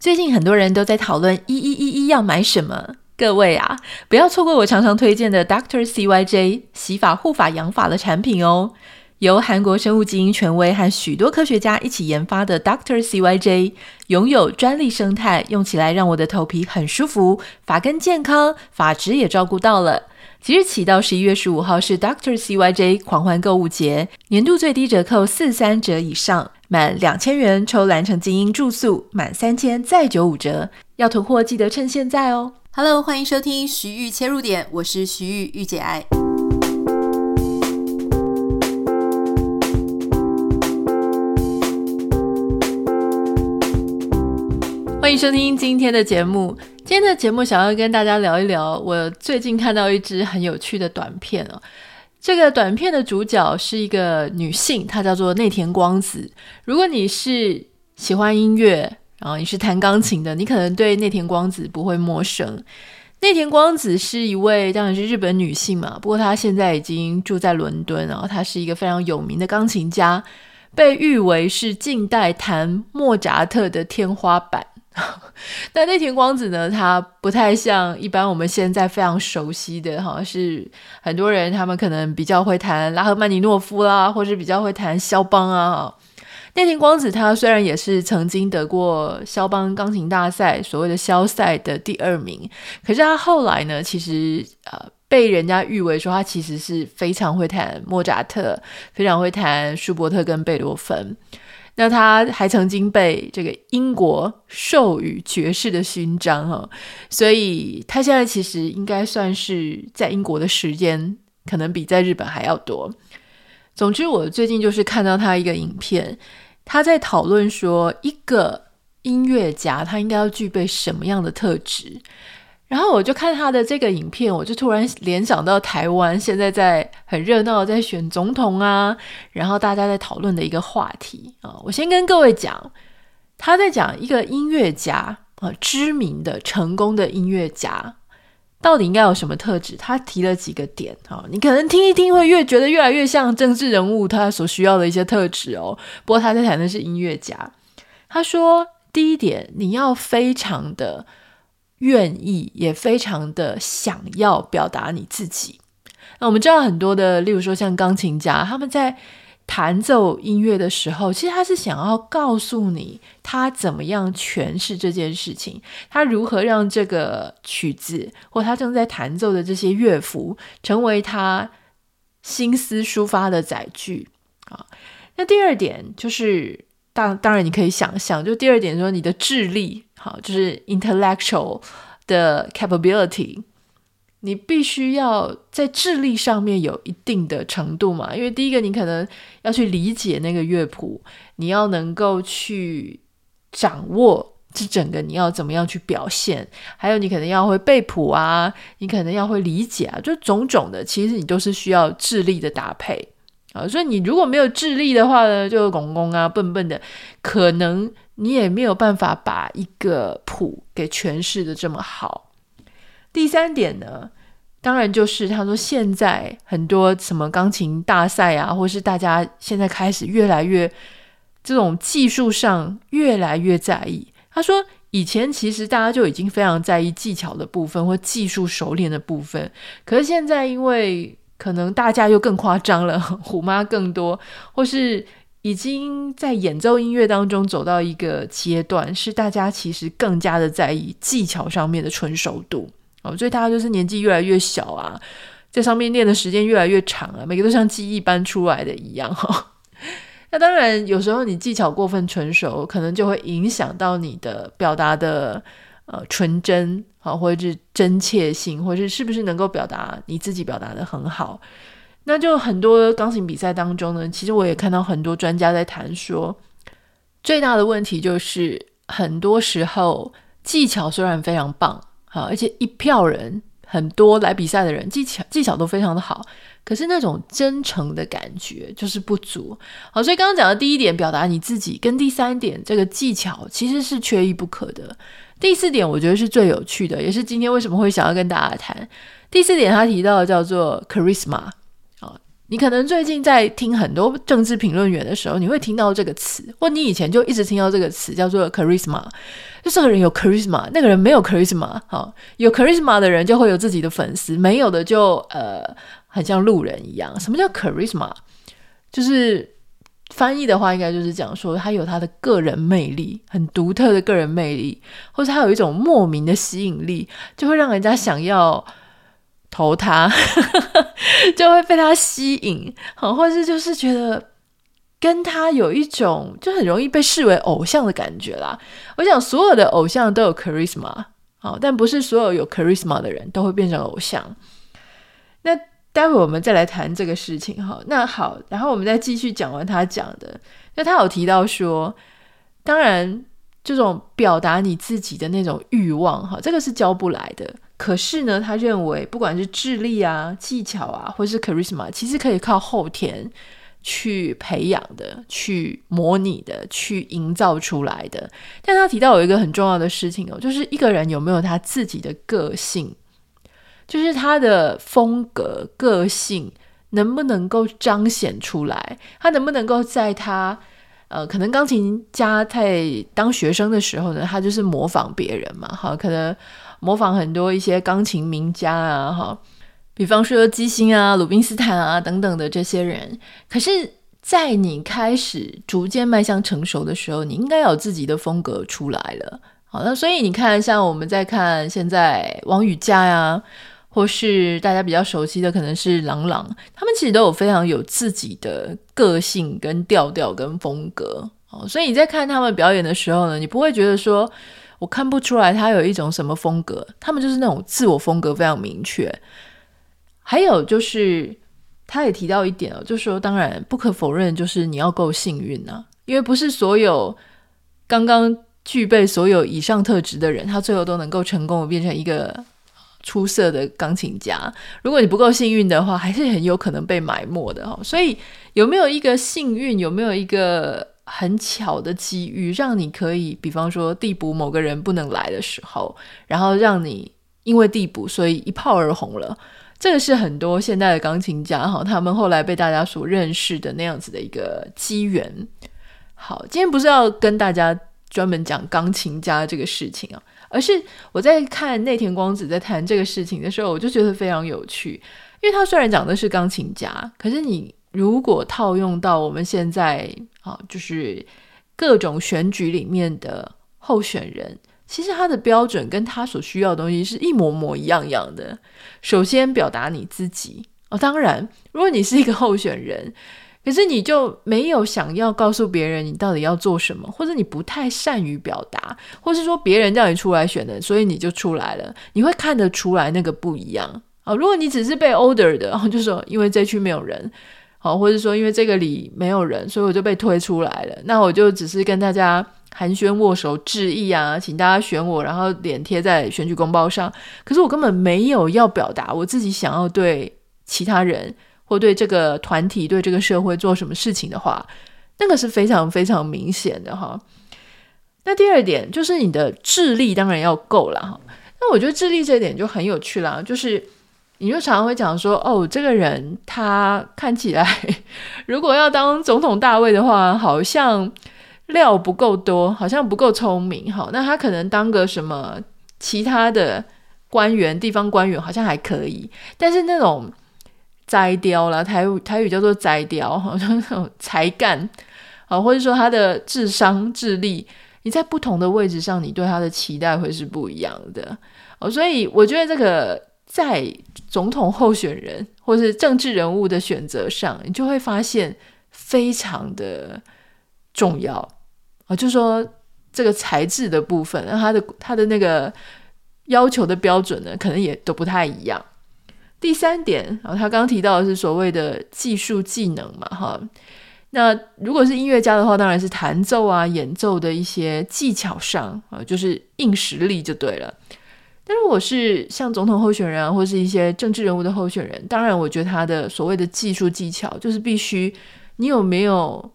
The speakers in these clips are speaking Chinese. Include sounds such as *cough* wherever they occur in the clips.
最近很多人都在讨论一一一一要买什么，各位啊，不要错过我常常推荐的 Doctor CYJ 洗发、护发、养发的产品哦。由韩国生物基因权威和许多科学家一起研发的 Doctor CYJ，拥有专利生态，用起来让我的头皮很舒服，发根健康，发质也照顾到了。即日起到十一月十五号是 Doctor CYJ 狂欢购物节，年度最低折扣四三折以上，满两千元抽蓝城精英住宿，满三千再九五折。要囤货记得趁现在哦。Hello，欢迎收听徐玉切入点，我是徐玉玉姐爱。欢迎收听今天的节目。今天的节目想要跟大家聊一聊，我最近看到一支很有趣的短片哦。这个短片的主角是一个女性，她叫做内田光子。如果你是喜欢音乐，然后你是弹钢琴的，你可能对内田光子不会陌生。内田光子是一位，当然是日本女性嘛，不过她现在已经住在伦敦，然后她是一个非常有名的钢琴家，被誉为是近代弹莫扎特的天花板。*laughs* 但内田光子呢，他不太像一般我们现在非常熟悉的哈，是很多人他们可能比较会弹拉赫曼尼诺夫啦，或是比较会弹肖邦啊。内田光子他虽然也是曾经得过肖邦钢琴大赛所谓的肖赛的第二名，可是他后来呢，其实呃被人家誉为说他其实是非常会弹莫扎特，非常会弹舒伯特跟贝多芬。那他还曾经被这个英国授予爵士的勋章哈，所以他现在其实应该算是在英国的时间可能比在日本还要多。总之，我最近就是看到他一个影片，他在讨论说一个音乐家他应该要具备什么样的特质。然后我就看他的这个影片，我就突然联想到台湾现在在很热闹，在选总统啊，然后大家在讨论的一个话题啊。我先跟各位讲，他在讲一个音乐家啊，知名的、成功的音乐家到底应该有什么特质？他提了几个点啊，你可能听一听会越觉得越来越像政治人物他所需要的一些特质哦。不过他在谈的是音乐家，他说第一点，你要非常的。愿意也非常的想要表达你自己。那我们知道很多的，例如说像钢琴家，他们在弹奏音乐的时候，其实他是想要告诉你他怎么样诠释这件事情，他如何让这个曲子或他正在弹奏的这些乐符成为他心思抒发的载具啊。那第二点就是，当当然你可以想象，就第二点说你的智力。好，就是 intellectual 的 capability，你必须要在智力上面有一定的程度嘛。因为第一个，你可能要去理解那个乐谱，你要能够去掌握这整个你要怎么样去表现，还有你可能要会背谱啊，你可能要会理解啊，就种种的，其实你都是需要智力的搭配啊。所以你如果没有智力的话呢，就拱拱啊，笨笨的，可能。你也没有办法把一个谱给诠释的这么好。第三点呢，当然就是他说现在很多什么钢琴大赛啊，或是大家现在开始越来越这种技术上越来越在意。他说以前其实大家就已经非常在意技巧的部分或技术熟练的部分，可是现在因为可能大家又更夸张了，虎妈更多，或是。已经在演奏音乐当中走到一个阶段，是大家其实更加的在意技巧上面的纯熟度哦，所以大家就是年纪越来越小啊，在上面练的时间越来越长啊，每个都像记忆般出来的一样哈、*laughs* 那当然，有时候你技巧过分纯熟，可能就会影响到你的表达的呃纯真啊，或者是真切性，或者是是不是能够表达你自己表达的很好。那就很多钢琴比赛当中呢，其实我也看到很多专家在谈说，最大的问题就是很多时候技巧虽然非常棒，好，而且一票人很多来比赛的人技巧技巧都非常的好，可是那种真诚的感觉就是不足。好，所以刚刚讲的第一点，表达你自己，跟第三点这个技巧其实是缺一不可的。第四点，我觉得是最有趣的，也是今天为什么会想要跟大家谈。第四点，他提到的叫做 charisma。你可能最近在听很多政治评论员的时候，你会听到这个词，或你以前就一直听到这个词，叫做 charisma，就这个人有 charisma，那个人没有 charisma。好，有 charisma 的人就会有自己的粉丝，没有的就呃，很像路人一样。什么叫 charisma？就是翻译的话，应该就是讲说他有他的个人魅力，很独特的个人魅力，或者他有一种莫名的吸引力，就会让人家想要。投他 *laughs* 就会被他吸引，好，或是就是觉得跟他有一种就很容易被视为偶像的感觉啦。我想所有的偶像都有 charisma，好，但不是所有有 charisma 的人都会变成偶像。那待会我们再来谈这个事情哈。那好，然后我们再继续讲完他讲的。那他有提到说，当然这种表达你自己的那种欲望哈，这个是教不来的。可是呢，他认为不管是智力啊、技巧啊，或是 charisma，其实可以靠后天去培养的、去模拟的、去营造出来的。但他提到有一个很重要的事情哦，就是一个人有没有他自己的个性，就是他的风格、个性能不能够彰显出来，他能不能够在他呃，可能钢琴家在当学生的时候呢，他就是模仿别人嘛，好，可能。模仿很多一些钢琴名家啊，哈，比方说基辛啊、鲁宾斯坦啊等等的这些人。可是，在你开始逐渐迈向成熟的时候，你应该有自己的风格出来了。好，那所以你看，像我们在看现在王羽佳呀，或是大家比较熟悉的，可能是郎朗，他们其实都有非常有自己的个性、跟调调、跟风格。哦，所以你在看他们表演的时候呢，你不会觉得说。我看不出来他有一种什么风格，他们就是那种自我风格非常明确。还有就是，他也提到一点哦，就说，当然不可否认，就是你要够幸运啊，因为不是所有刚刚具备所有以上特质的人，他最后都能够成功的变成一个出色的钢琴家。如果你不够幸运的话，还是很有可能被埋没的哦。所以有没有一个幸运？有没有一个？很巧的机遇，让你可以，比方说递补某个人不能来的时候，然后让你因为递补，所以一炮而红了。这个是很多现代的钢琴家哈，他们后来被大家所认识的那样子的一个机缘。好，今天不是要跟大家专门讲钢琴家这个事情啊，而是我在看内田光子在谈这个事情的时候，我就觉得非常有趣，因为他虽然讲的是钢琴家，可是你。如果套用到我们现在啊，就是各种选举里面的候选人，其实他的标准跟他所需要的东西是一模模一样样的。首先表达你自己哦，当然，如果你是一个候选人，*laughs* 可是你就没有想要告诉别人你到底要做什么，或者你不太善于表达，或是说别人叫你出来选的，所以你就出来了，你会看得出来那个不一样啊。如果你只是被 order 的，然后就说因为这区没有人。好，或者说因为这个里没有人，所以我就被推出来了。那我就只是跟大家寒暄握手致意啊，请大家选我，然后脸贴在选举公报上。可是我根本没有要表达我自己想要对其他人或对这个团体、对这个社会做什么事情的话，那个是非常非常明显的哈。那第二点就是你的智力当然要够了哈。那我觉得智力这一点就很有趣啦，就是。你就常常会讲说，哦，这个人他看起来，*laughs* 如果要当总统大位的话，好像料不够多，好像不够聪明。好，那他可能当个什么其他的官员、地方官员，好像还可以。但是那种摘雕啦，台语台语叫做摘雕，好 *laughs* 像那种才干啊，或者说他的智商、智力，你在不同的位置上，你对他的期待会是不一样的。哦，所以我觉得这个。在总统候选人或是政治人物的选择上，你就会发现非常的重要啊。就说这个才智的部分，那他的他的那个要求的标准呢，可能也都不太一样。第三点啊，他刚提到的是所谓的技术技能嘛，哈。那如果是音乐家的话，当然是弹奏啊、演奏的一些技巧上啊，就是硬实力就对了。但如果是像总统候选人啊，或是一些政治人物的候选人，当然，我觉得他的所谓的技术技巧，就是必须你有没有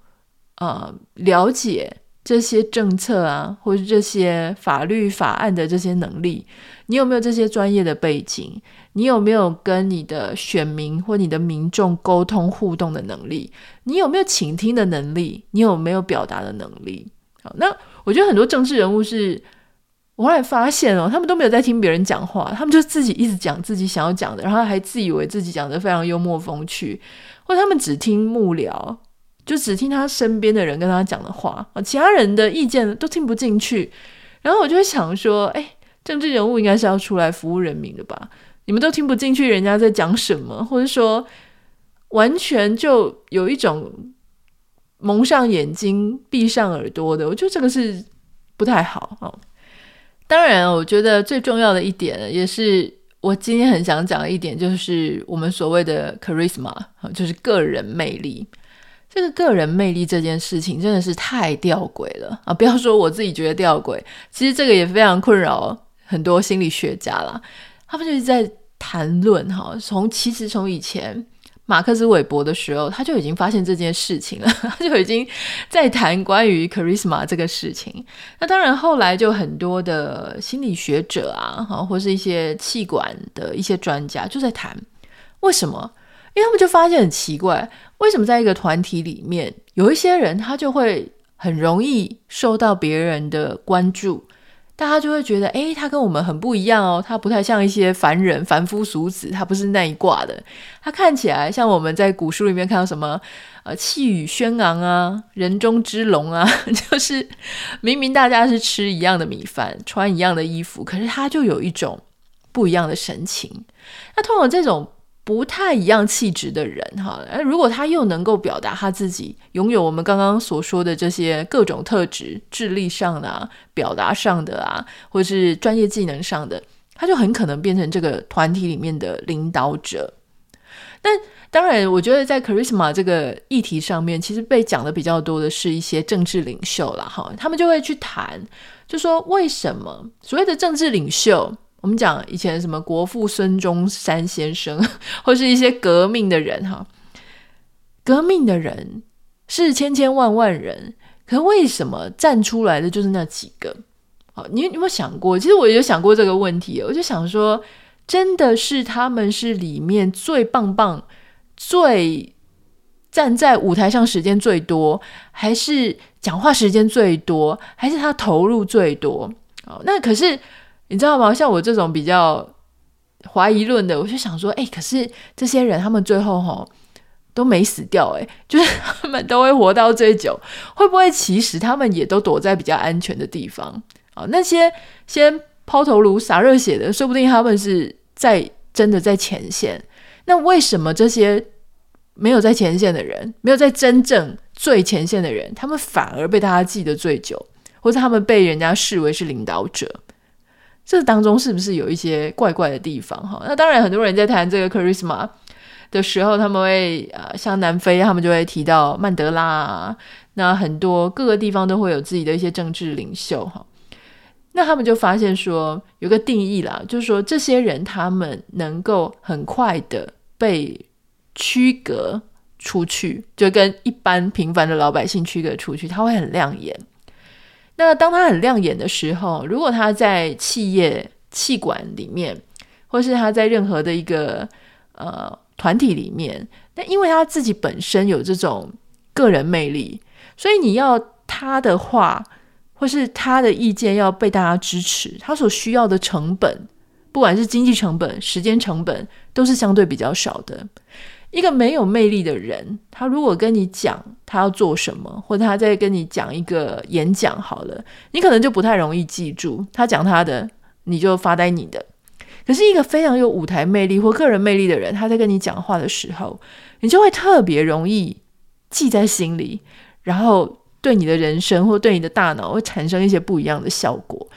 呃了解这些政策啊，或者这些法律法案的这些能力？你有没有这些专业的背景？你有没有跟你的选民或你的民众沟通互动的能力？你有没有倾听的能力？你有没有表达的能力？好，那我觉得很多政治人物是，我后来发现哦，他们都没有在听别人讲话，他们就自己一直讲自己想要讲的，然后还自以为自己讲的非常幽默风趣，或他们只听幕僚。就只听他身边的人跟他讲的话啊，其他人的意见都听不进去。然后我就会想说，哎，政治人物应该是要出来服务人民的吧？你们都听不进去人家在讲什么，或者说完全就有一种蒙上眼睛闭上耳朵的，我觉得这个是不太好啊。当然，我觉得最重要的一点，也是我今天很想讲的一点，就是我们所谓的 charisma，就是个人魅力。这个个人魅力这件事情真的是太吊诡了啊！不要说我自己觉得吊诡，其实这个也非常困扰很多心理学家啦。他们就是在谈论哈，从其实从以前马克思韦伯的时候，他就已经发现这件事情了，*laughs* 他就已经在谈关于 charisma 这个事情。那当然后来就很多的心理学者啊，哈，或是一些气管的一些专家就在谈为什么。因为他们就发现很奇怪，为什么在一个团体里面，有一些人他就会很容易受到别人的关注，大家就会觉得，诶，他跟我们很不一样哦，他不太像一些凡人、凡夫俗子，他不是那一挂的，他看起来像我们在古书里面看到什么，呃，气宇轩昂啊，人中之龙啊，*laughs* 就是明明大家是吃一样的米饭，穿一样的衣服，可是他就有一种不一样的神情。那通过这种。不太一样气质的人，哈，而如果他又能够表达他自己拥有我们刚刚所说的这些各种特质，智力上的啊，表达上的啊，或是专业技能上的，他就很可能变成这个团体里面的领导者。但当然，我觉得在 charisma 这个议题上面，其实被讲的比较多的是一些政治领袖啦，哈，他们就会去谈，就说为什么所谓的政治领袖。我们讲以前什么国父孙中山先生，*laughs* 或是一些革命的人哈，革命的人是千千万万人，可为什么站出来的就是那几个？好，你有没有想过？其实我有想过这个问题，我就想说，真的是他们是里面最棒棒、最站在舞台上时间最多，还是讲话时间最多，还是他投入最多？好，那可是。你知道吗？像我这种比较怀疑论的，我就想说，哎，可是这些人他们最后哈都没死掉，哎，就是 *laughs* 他们都会活到最久，会不会其实他们也都躲在比较安全的地方啊？那些先抛头颅洒热血的，说不定他们是在真的在前线。那为什么这些没有在前线的人，没有在真正最前线的人，他们反而被大家记得最久，或者他们被人家视为是领导者？这当中是不是有一些怪怪的地方哈？那当然，很多人在谈这个 charisma 的时候，他们会呃，像南非，他们就会提到曼德拉啊。那很多各个地方都会有自己的一些政治领袖哈。那他们就发现说，有个定义啦，就是说这些人他们能够很快的被区隔出去，就跟一般平凡的老百姓区隔出去，他会很亮眼。那当他很亮眼的时候，如果他在企业气管里面，或是他在任何的一个呃团体里面，那因为他自己本身有这种个人魅力，所以你要他的话，或是他的意见要被大家支持，他所需要的成本，不管是经济成本、时间成本，都是相对比较少的。一个没有魅力的人，他如果跟你讲他要做什么，或者他在跟你讲一个演讲好了，你可能就不太容易记住。他讲他的，你就发呆你的。可是，一个非常有舞台魅力或个人魅力的人，他在跟你讲话的时候，你就会特别容易记在心里，然后对你的人生或对你的大脑会产生一些不一样的效果。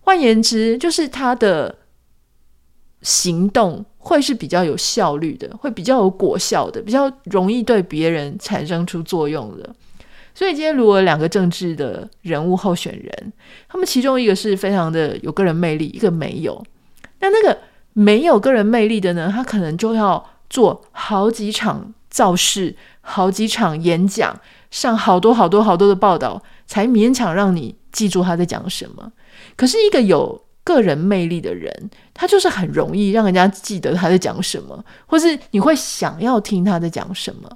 换言之，就是他的行动。会是比较有效率的，会比较有果效的，比较容易对别人产生出作用的。所以今天如果两个政治的人物候选人，他们其中一个是非常的有个人魅力，一个没有。那那个没有个人魅力的呢，他可能就要做好几场造势，好几场演讲，上好多好多好多的报道，才勉强让你记住他在讲什么。可是一个有个人魅力的人，他就是很容易让人家记得他在讲什么，或是你会想要听他在讲什么。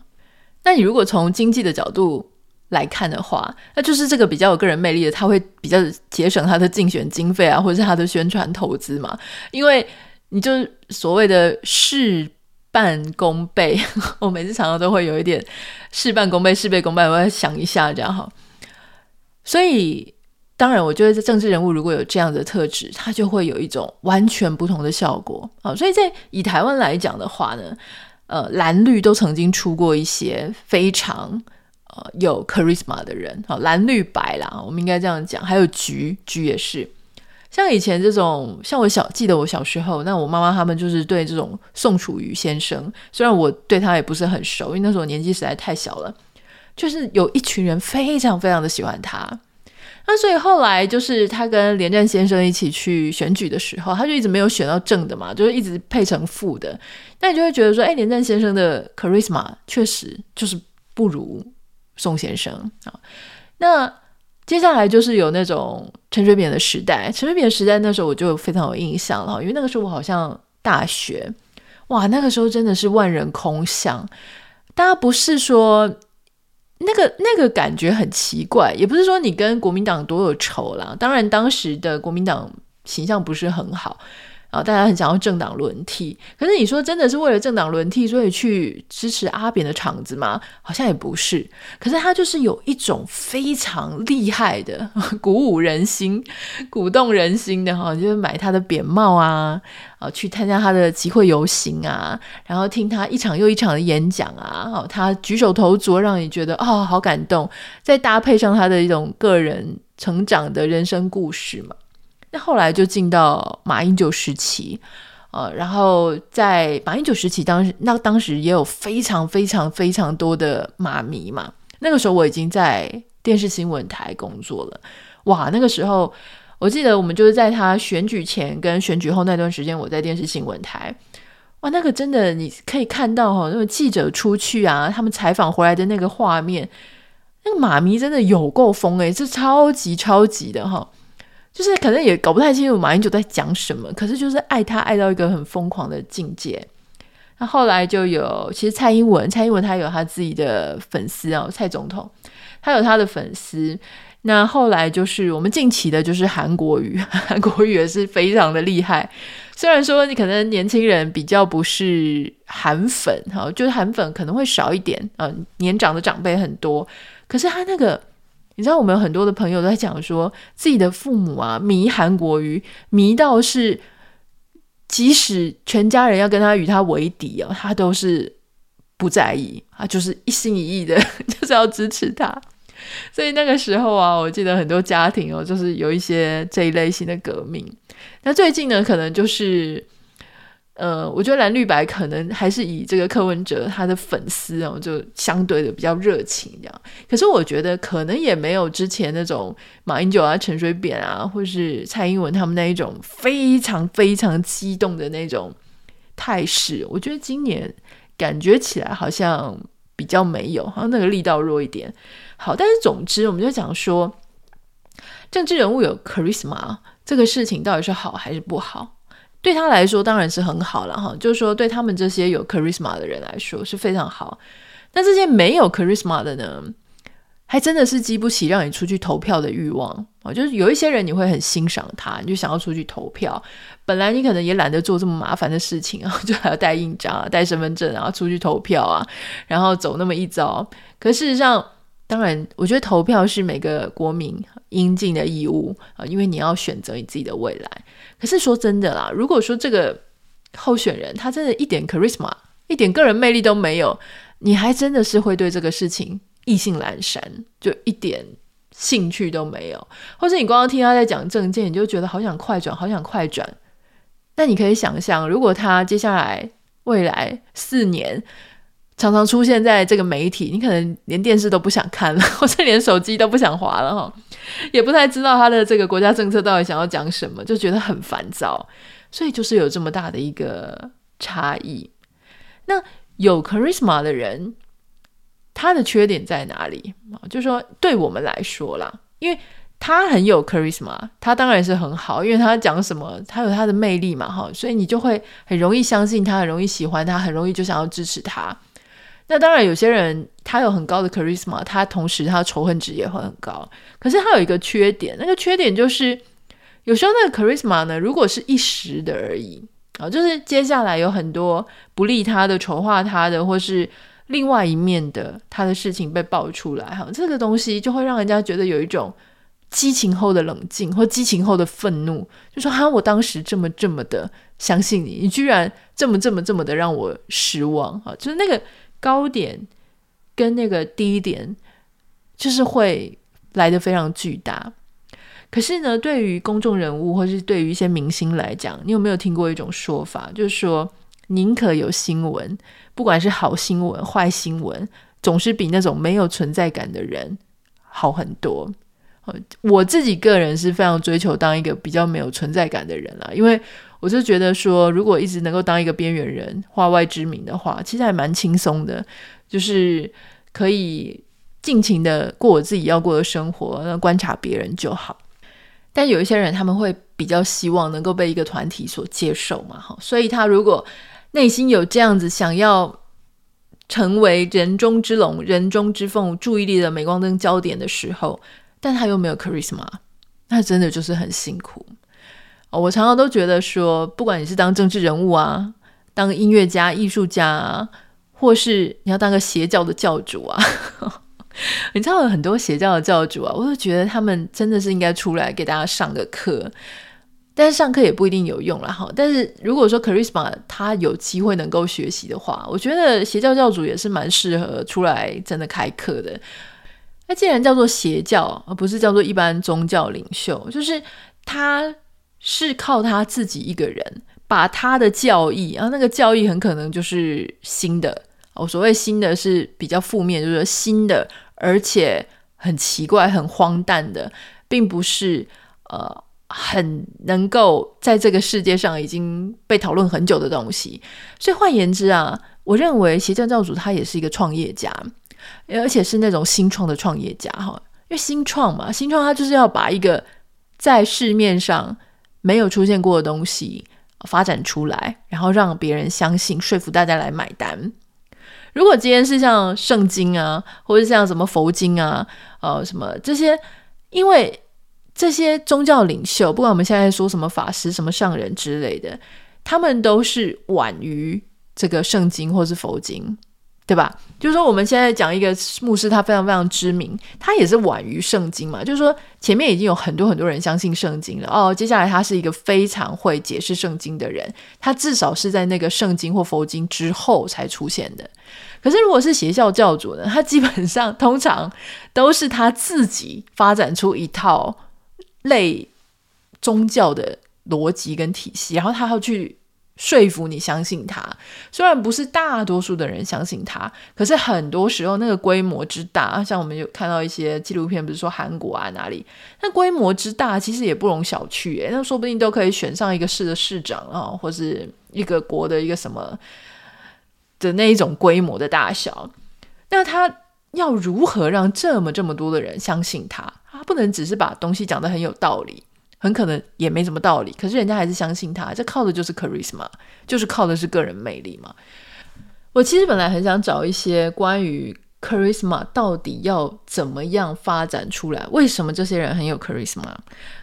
那你如果从经济的角度来看的话，那就是这个比较有个人魅力的，他会比较节省他的竞选经费啊，或者是他的宣传投资嘛。因为你就所谓的事半功倍，*laughs* 我每次常常都会有一点事半功倍、事倍功半，我要想一下这样哈。所以。当然，我觉得政治人物如果有这样的特质，他就会有一种完全不同的效果啊。所以在以台湾来讲的话呢，呃，蓝绿都曾经出过一些非常呃有 charisma 的人，好，蓝绿白啦，我们应该这样讲。还有橘，橘也是。像以前这种，像我小记得我小时候，那我妈妈他们就是对这种宋楚瑜先生，虽然我对他也不是很熟，因为那时候年纪实在太小了，就是有一群人非常非常的喜欢他。那所以后来就是他跟连战先生一起去选举的时候，他就一直没有选到正的嘛，就是一直配成负的。那你就会觉得说，哎，连战先生的 charisma 确实就是不如宋先生啊。那接下来就是有那种陈水扁的时代，陈水扁时代那时候我就非常有印象了，因为那个时候我好像大学，哇，那个时候真的是万人空巷，大家不是说。那个那个感觉很奇怪，也不是说你跟国民党多有仇啦。当然，当时的国民党形象不是很好。啊，大家很想要政党轮替，可是你说真的是为了政党轮替，所以去支持阿扁的场子吗？好像也不是。可是他就是有一种非常厉害的 *laughs* 鼓舞人心、鼓动人心的哈，就是买他的扁帽啊，啊，去参加他的集会游行啊，然后听他一场又一场的演讲啊，哦他举手投足让你觉得哦，好感动，再搭配上他的一种个人成长的人生故事嘛。那后来就进到马英九时期，呃，然后在马英九时期当时，那当时也有非常非常非常多的马迷嘛。那个时候我已经在电视新闻台工作了，哇，那个时候我记得我们就是在他选举前跟选举后那段时间，我在电视新闻台，哇，那个真的你可以看到哈，那个记者出去啊，他们采访回来的那个画面，那个马迷真的有够疯诶，这超级超级的哈。就是可能也搞不太清楚马英九在讲什么，可是就是爱他爱到一个很疯狂的境界。那后来就有，其实蔡英文，蔡英文他有他自己的粉丝哦，蔡总统他有他的粉丝。那后来就是我们近期的，就是韩国语，*laughs* 韩国语也是非常的厉害。虽然说你可能年轻人比较不是韩粉哈，就是韩粉可能会少一点嗯，年长的长辈很多，可是他那个。你知道我们很多的朋友都在讲说，自己的父母啊迷韩国瑜，迷到是即使全家人要跟他与他为敌啊，他都是不在意，啊就是一心一意的，*laughs* 就是要支持他。所以那个时候啊，我记得很多家庭哦，就是有一些这一类型的革命。那最近呢，可能就是。呃，我觉得蓝绿白可能还是以这个柯文哲他的粉丝哦，就相对的比较热情这样。可是我觉得可能也没有之前那种马英九啊、陈水扁啊，或是蔡英文他们那一种非常非常激动的那种态势。我觉得今年感觉起来好像比较没有，好像那个力道弱一点。好，但是总之我们就讲说，政治人物有 charisma 这个事情到底是好还是不好？对他来说当然是很好了哈，就是说对他们这些有 charisma 的人来说是非常好。但这些没有 charisma 的呢，还真的是激不起让你出去投票的欲望啊。就是有一些人你会很欣赏他，你就想要出去投票。本来你可能也懒得做这么麻烦的事情啊，*laughs* 就还要带印章啊、带身份证啊出去投票啊，然后走那么一遭。可事实上，当然，我觉得投票是每个国民应尽的义务啊，因为你要选择你自己的未来。可是说真的啦，如果说这个候选人他真的一点 charisma、一点个人魅力都没有，你还真的是会对这个事情意兴阑珊，就一点兴趣都没有，或是你光听他在讲政见，你就觉得好想快转，好想快转。那你可以想象，如果他接下来未来四年常常出现在这个媒体，你可能连电视都不想看了，或者连手机都不想滑了哈。也不太知道他的这个国家政策到底想要讲什么，就觉得很烦躁，所以就是有这么大的一个差异。那有 charisma 的人，他的缺点在哪里？就是说对我们来说啦，因为他很有 charisma，他当然是很好，因为他讲什么，他有他的魅力嘛，哈，所以你就会很容易相信他，很容易喜欢他，很容易就想要支持他。那当然，有些人他有很高的 charisma，他同时他的仇恨值也会很高。可是他有一个缺点，那个缺点就是有时候那个 charisma 呢，如果是一时的而已啊，就是接下来有很多不利他的、丑化他的，或是另外一面的他的事情被爆出来，哈，这个东西就会让人家觉得有一种激情后的冷静，或激情后的愤怒，就说哈，我当时这么这么的相信你，你居然这么这么这么的让我失望，哈，就是那个。高点跟那个低点，就是会来的非常巨大。可是呢，对于公众人物或是对于一些明星来讲，你有没有听过一种说法，就是说宁可有新闻，不管是好新闻、坏新闻，总是比那种没有存在感的人好很多。我自己个人是非常追求当一个比较没有存在感的人啦，因为我就觉得说，如果一直能够当一个边缘人、化外之民的话，其实还蛮轻松的，就是可以尽情的过我自己要过的生活，那观察别人就好。但有一些人，他们会比较希望能够被一个团体所接受嘛，哈，所以他如果内心有这样子想要成为人中之龙、人中之凤、注意力的镁光灯焦点的时候，但他又没有 charisma，那真的就是很辛苦。我常常都觉得说，不管你是当政治人物啊，当音乐家、艺术家啊，或是你要当个邪教的教主啊，*laughs* 你知道有很多邪教的教主啊，我就觉得他们真的是应该出来给大家上个课，但是上课也不一定有用了哈。但是如果说 charisma 他有机会能够学习的话，我觉得邪教教主也是蛮适合出来真的开课的。那既然叫做邪教，而不是叫做一般宗教领袖，就是他。是靠他自己一个人把他的教义，然后那个教义很可能就是新的。我所谓新的是比较负面，就是新的，而且很奇怪、很荒诞的，并不是呃很能够在这个世界上已经被讨论很久的东西。所以换言之啊，我认为邪教教主他也是一个创业家，而且是那种新创的创业家哈。因为新创嘛，新创他就是要把一个在市面上没有出现过的东西发展出来，然后让别人相信，说服大家来买单。如果今天是像圣经啊，或者像什么佛经啊，呃，什么这些，因为这些宗教领袖，不管我们现在说什么法师、什么上人之类的，他们都是晚于这个圣经或是佛经。对吧？就是说，我们现在讲一个牧师，他非常非常知名，他也是晚于圣经嘛。就是说，前面已经有很多很多人相信圣经了哦。接下来，他是一个非常会解释圣经的人，他至少是在那个圣经或佛经之后才出现的。可是，如果是邪教教主呢？他基本上通常都是他自己发展出一套类宗教的逻辑跟体系，然后他要去。说服你相信他，虽然不是大多数的人相信他，可是很多时候那个规模之大，像我们有看到一些纪录片，比如说韩国啊哪里，那规模之大其实也不容小觑诶，那说不定都可以选上一个市的市长啊，或是一个国的一个什么的那一种规模的大小。那他要如何让这么这么多的人相信他？他不能只是把东西讲得很有道理。很可能也没什么道理，可是人家还是相信他，这靠的就是 charisma，就是靠的是个人魅力嘛。我其实本来很想找一些关于 charisma 到底要怎么样发展出来，为什么这些人很有 charisma？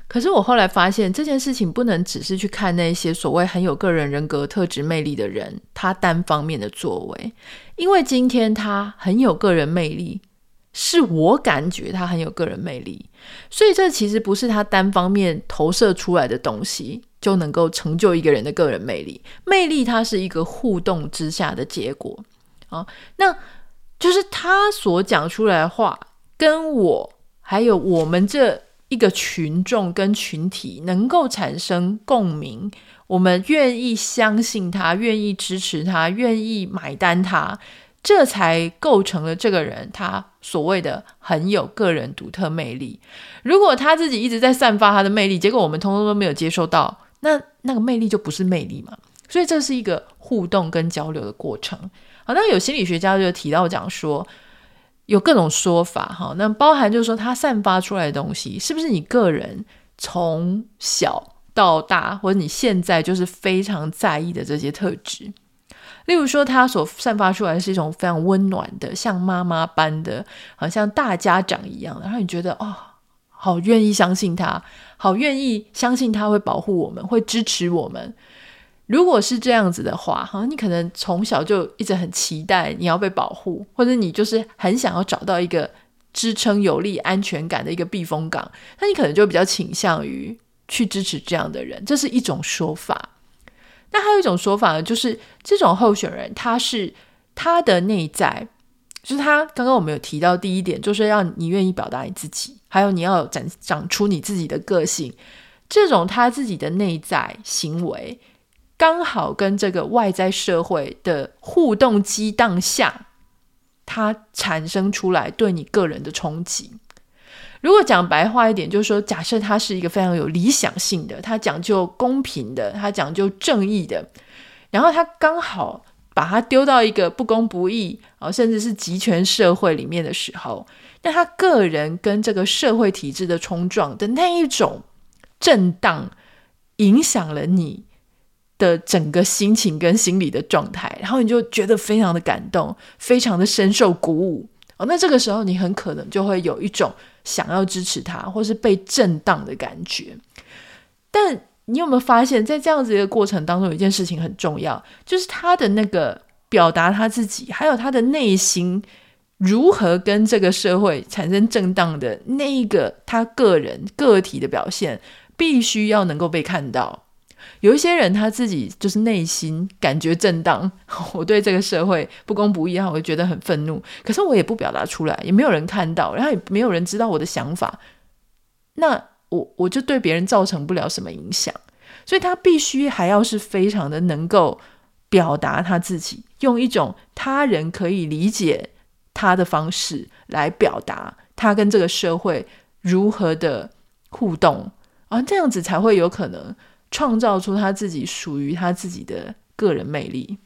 可是我后来发现这件事情不能只是去看那些所谓很有个人人格特质魅力的人，他单方面的作为，因为今天他很有个人魅力。是我感觉他很有个人魅力，所以这其实不是他单方面投射出来的东西就能够成就一个人的个人魅力。魅力它是一个互动之下的结果啊，那就是他所讲出来的话，跟我还有我们这一个群众跟群体能够产生共鸣，我们愿意相信他，愿意支持他，愿意买单他。这才构成了这个人他所谓的很有个人独特魅力。如果他自己一直在散发他的魅力，结果我们通通都没有接受到，那那个魅力就不是魅力嘛。所以这是一个互动跟交流的过程。好，那有心理学家就提到讲说，有各种说法哈。那包含就是说，他散发出来的东西，是不是你个人从小到大，或者你现在就是非常在意的这些特质？例如说，他所散发出来是一种非常温暖的，像妈妈般的，好像大家长一样的，然后你觉得哦，好愿意相信他，好愿意相信他会保护我们，会支持我们。如果是这样子的话，哈，你可能从小就一直很期待你要被保护，或者你就是很想要找到一个支撑有力、安全感的一个避风港，那你可能就比较倾向于去支持这样的人，这是一种说法。那还有一种说法呢，就是这种候选人，他是他的内在，就是他刚刚我们有提到第一点，就是让你愿意表达你自己，还有你要展长出你自己的个性，这种他自己的内在行为，刚好跟这个外在社会的互动激荡下，他产生出来对你个人的冲击。如果讲白话一点，就是说，假设他是一个非常有理想性的，他讲究公平的，他讲究正义的，然后他刚好把他丢到一个不公不义啊，甚至是极权社会里面的时候，那他个人跟这个社会体制的冲撞的那一种震荡，影响了你的整个心情跟心理的状态，然后你就觉得非常的感动，非常的深受鼓舞。那这个时候，你很可能就会有一种。想要支持他，或是被震荡的感觉。但你有没有发现，在这样子一个过程当中，有一件事情很重要，就是他的那个表达他自己，还有他的内心如何跟这个社会产生震荡的那一个他个人个体的表现，必须要能够被看到。有一些人他自己就是内心感觉震荡，*laughs* 我对这个社会不公不义，然后我会觉得很愤怒，可是我也不表达出来，也没有人看到，然后也没有人知道我的想法，那我我就对别人造成不了什么影响，所以他必须还要是非常的能够表达他自己，用一种他人可以理解他的方式来表达他跟这个社会如何的互动啊，这样子才会有可能。创造出他自己属于他自己的个人魅力。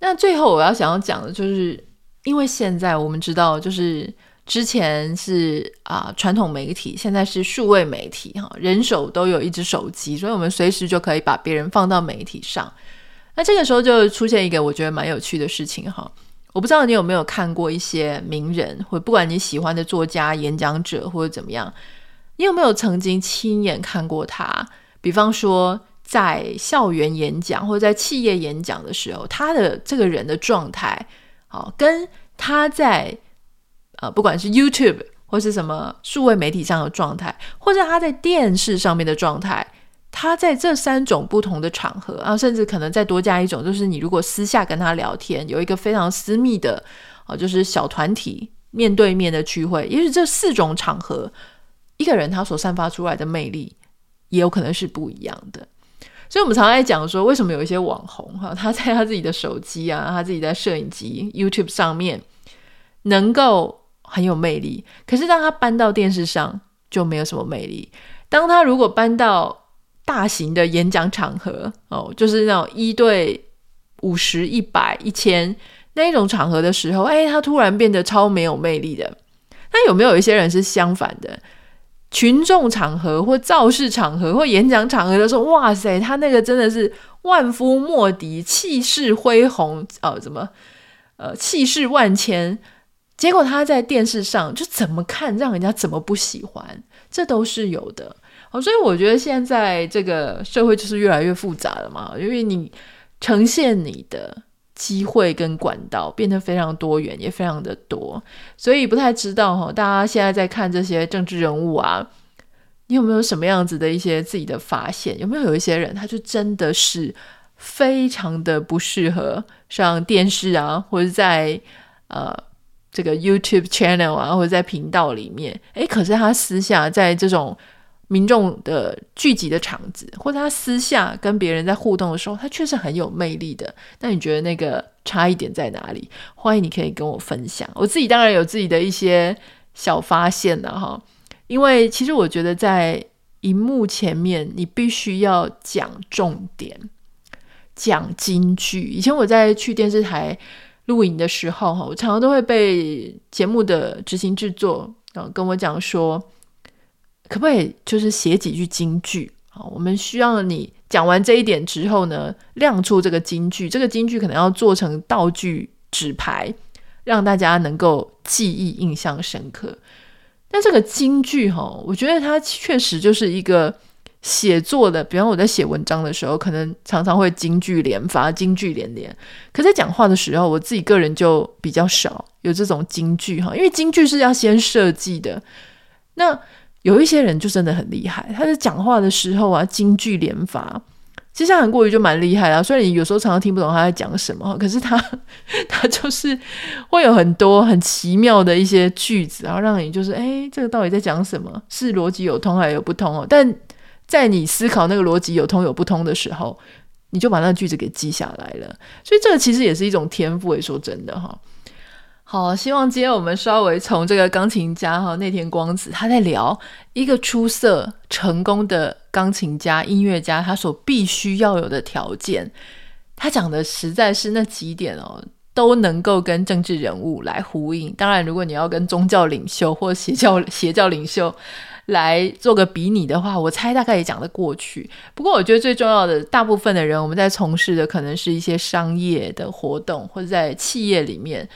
那最后我要想要讲的就是，因为现在我们知道，就是之前是啊传统媒体，现在是数位媒体哈，人手都有一只手机，所以我们随时就可以把别人放到媒体上。那这个时候就出现一个我觉得蛮有趣的事情哈，我不知道你有没有看过一些名人，或不管你喜欢的作家、演讲者或者怎么样，你有没有曾经亲眼看过他？比方说，在校园演讲或者在企业演讲的时候，他的这个人的状态，好，跟他在呃，不管是 YouTube 或是什么数位媒体上的状态，或者他在电视上面的状态，他在这三种不同的场合啊，甚至可能再多加一种，就是你如果私下跟他聊天，有一个非常私密的啊，就是小团体面对面的聚会，也许这四种场合，一个人他所散发出来的魅力。也有可能是不一样的，所以我们常常在讲说，为什么有一些网红哈，*laughs* 他在他自己的手机啊，他自己在摄影机 YouTube 上面能够很有魅力，可是当他搬到电视上就没有什么魅力。当他如果搬到大型的演讲场合哦，就是那种一对五十、一百、一千那一种场合的时候，哎，他突然变得超没有魅力的。那有没有一些人是相反的？群众场合或造势场合或演讲场合的时候，哇塞，他那个真的是万夫莫敌，气势恢宏，呃，怎么，呃，气势万千。结果他在电视上就怎么看，让人家怎么不喜欢，这都是有的。哦，所以我觉得现在这个社会就是越来越复杂了嘛，因为你呈现你的。机会跟管道变得非常多元，也非常的多，所以不太知道哈，大家现在在看这些政治人物啊，你有没有什么样子的一些自己的发现？有没有有一些人，他就真的是非常的不适合上电视啊，或者在呃这个 YouTube channel 啊，或者在频道里面，诶，可是他私下在这种。民众的聚集的场子，或者他私下跟别人在互动的时候，他确实很有魅力的。那你觉得那个差异点在哪里？欢迎你可以跟我分享。我自己当然有自己的一些小发现了哈，因为其实我觉得在荧幕前面，你必须要讲重点，讲金句。以前我在去电视台录影的时候哈，我常常都会被节目的执行制作啊跟我讲说，可不可以就是写几句金句啊？我们需要你讲完这一点之后呢，亮出这个金句，这个金句可能要做成道具纸牌，让大家能够记忆印象深刻。但这个金句哈，我觉得它确实就是一个。写作的，比方我在写文章的时候，可能常常会金句连发、金句连连。可在讲话的时候，我自己个人就比较少有这种金句哈，因为金句是要先设计的。那有一些人就真的很厉害，他在讲话的时候啊，金句连发。其实像韩国瑜就蛮厉害啦，虽然你有时候常常听不懂他在讲什么，可是他 *laughs* 他就是会有很多很奇妙的一些句子，然后让你就是哎，这个到底在讲什么？是逻辑有通还有不通哦？但在你思考那个逻辑有通有不通的时候，你就把那句子给记下来了。所以这个其实也是一种天赋。也说真的哈，好，希望今天我们稍微从这个钢琴家哈内田光子他在聊一个出色成功的钢琴家音乐家他所必须要有的条件。他讲的实在是那几点哦，都能够跟政治人物来呼应。当然，如果你要跟宗教领袖或邪教邪教领袖。来做个比拟的话，我猜大概也讲得过去。不过，我觉得最重要的，大部分的人我们在从事的可能是一些商业的活动，或者在企业里面。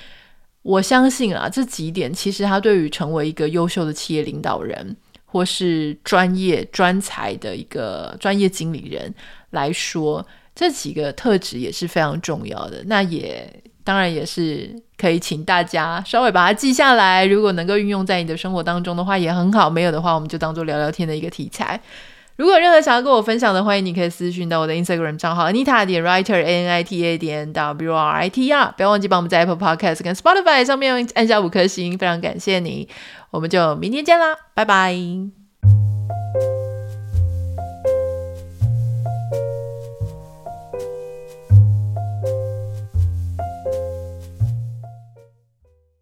我相信啊，这几点其实他对于成为一个优秀的企业领导人，或是专业专才的一个专业经理人来说，这几个特质也是非常重要的。那也。当然也是可以，请大家稍微把它记下来。如果能够运用在你的生活当中的话，也很好。没有的话，我们就当做聊聊天的一个题材。如果有任何想要跟我分享的，欢迎你可以私讯到我的 Instagram 账号 Anita 点 Writer A N I T A 点 W R I T R。不要忘记帮我们在 Apple Podcast 跟 Spotify 上面按下五颗星，非常感谢你。我们就明天见啦，拜拜。